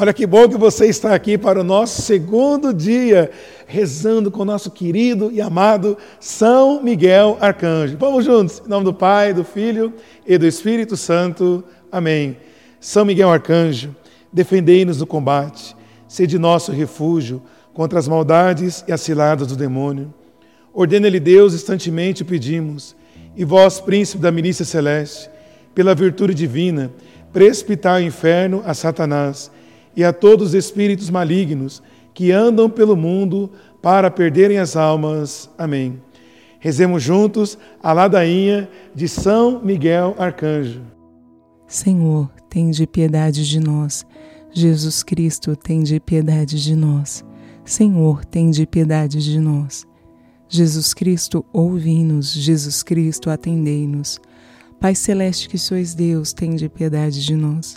Olha que bom que você está aqui para o nosso segundo dia, rezando com o nosso querido e amado São Miguel Arcanjo. Vamos juntos, em nome do Pai, do Filho e do Espírito Santo. Amém. São Miguel Arcanjo, defendei-nos do combate, sede nosso refúgio contra as maldades e as ciladas do demônio. Ordena-lhe Deus, instantemente o pedimos, e vós, príncipe da milícia celeste, pela virtude divina, precipitar o inferno a Satanás e a todos os espíritos malignos que andam pelo mundo para perderem as almas. Amém. Rezemos juntos a ladainha de São Miguel Arcanjo. Senhor, de piedade de nós. Jesus Cristo, de piedade de nós. Senhor, de piedade de nós. Jesus Cristo, ouvi-nos. Jesus Cristo, atendei-nos. Pai celeste que sois Deus, de piedade de nós.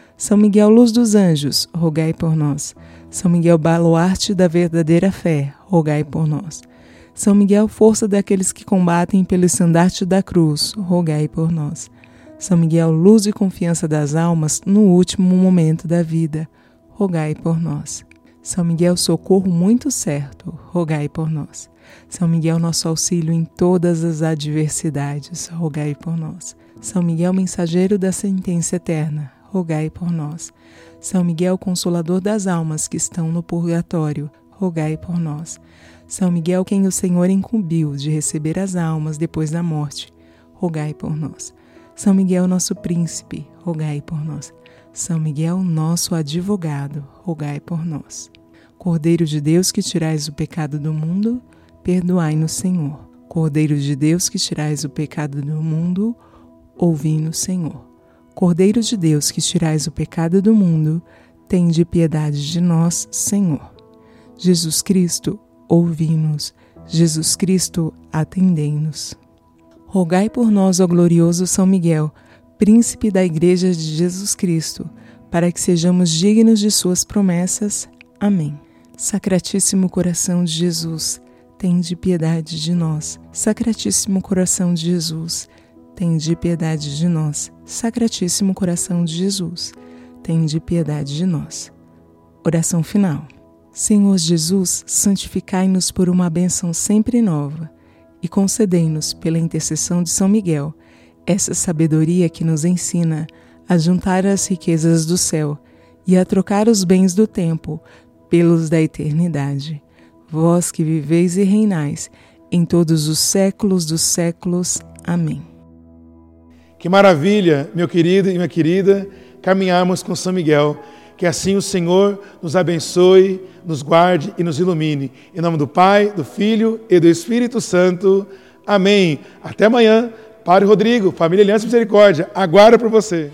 São Miguel, luz dos anjos, rogai por nós. São Miguel, baluarte da verdadeira fé, rogai por nós. São Miguel, força daqueles que combatem pelo estandarte da cruz, rogai por nós. São Miguel, luz e confiança das almas no último momento da vida, rogai por nós. São Miguel, socorro muito certo, rogai por nós. São Miguel, nosso auxílio em todas as adversidades, rogai por nós. São Miguel, mensageiro da sentença eterna, rogai por nós. São Miguel, consolador das almas que estão no purgatório, rogai por nós. São Miguel, quem o Senhor incumbiu de receber as almas depois da morte, rogai por nós. São Miguel, nosso príncipe, rogai por nós. São Miguel, nosso advogado, rogai por nós. Cordeiro de Deus que tirais o pecado do mundo, perdoai-nos, Senhor. Cordeiro de Deus que tirais o pecado do mundo, ouvi-nos, Senhor. Cordeiro de Deus que tirais o pecado do mundo, tende piedade de nós, Senhor. Jesus Cristo, ouvi-nos. Jesus Cristo, atendei-nos. Rogai por nós, ó glorioso São Miguel, príncipe da Igreja de Jesus Cristo, para que sejamos dignos de suas promessas. Amém. Sacratíssimo coração de Jesus, tende piedade de nós. Sacratíssimo coração de Jesus, tende piedade de nós. Sacratíssimo coração de Jesus, tende piedade de nós. Oração final. Senhor Jesus, santificai-nos por uma bênção sempre nova e concedei-nos, pela intercessão de São Miguel, essa sabedoria que nos ensina a juntar as riquezas do céu e a trocar os bens do tempo pelos da eternidade. Vós que viveis e reinais em todos os séculos dos séculos. Amém. Que maravilha, meu querido e minha querida, caminharmos com São Miguel. Que assim o Senhor nos abençoe, nos guarde e nos ilumine. Em nome do Pai, do Filho e do Espírito Santo. Amém. Até amanhã. Padre Rodrigo, Família Aliança Misericórdia, aguardo por você.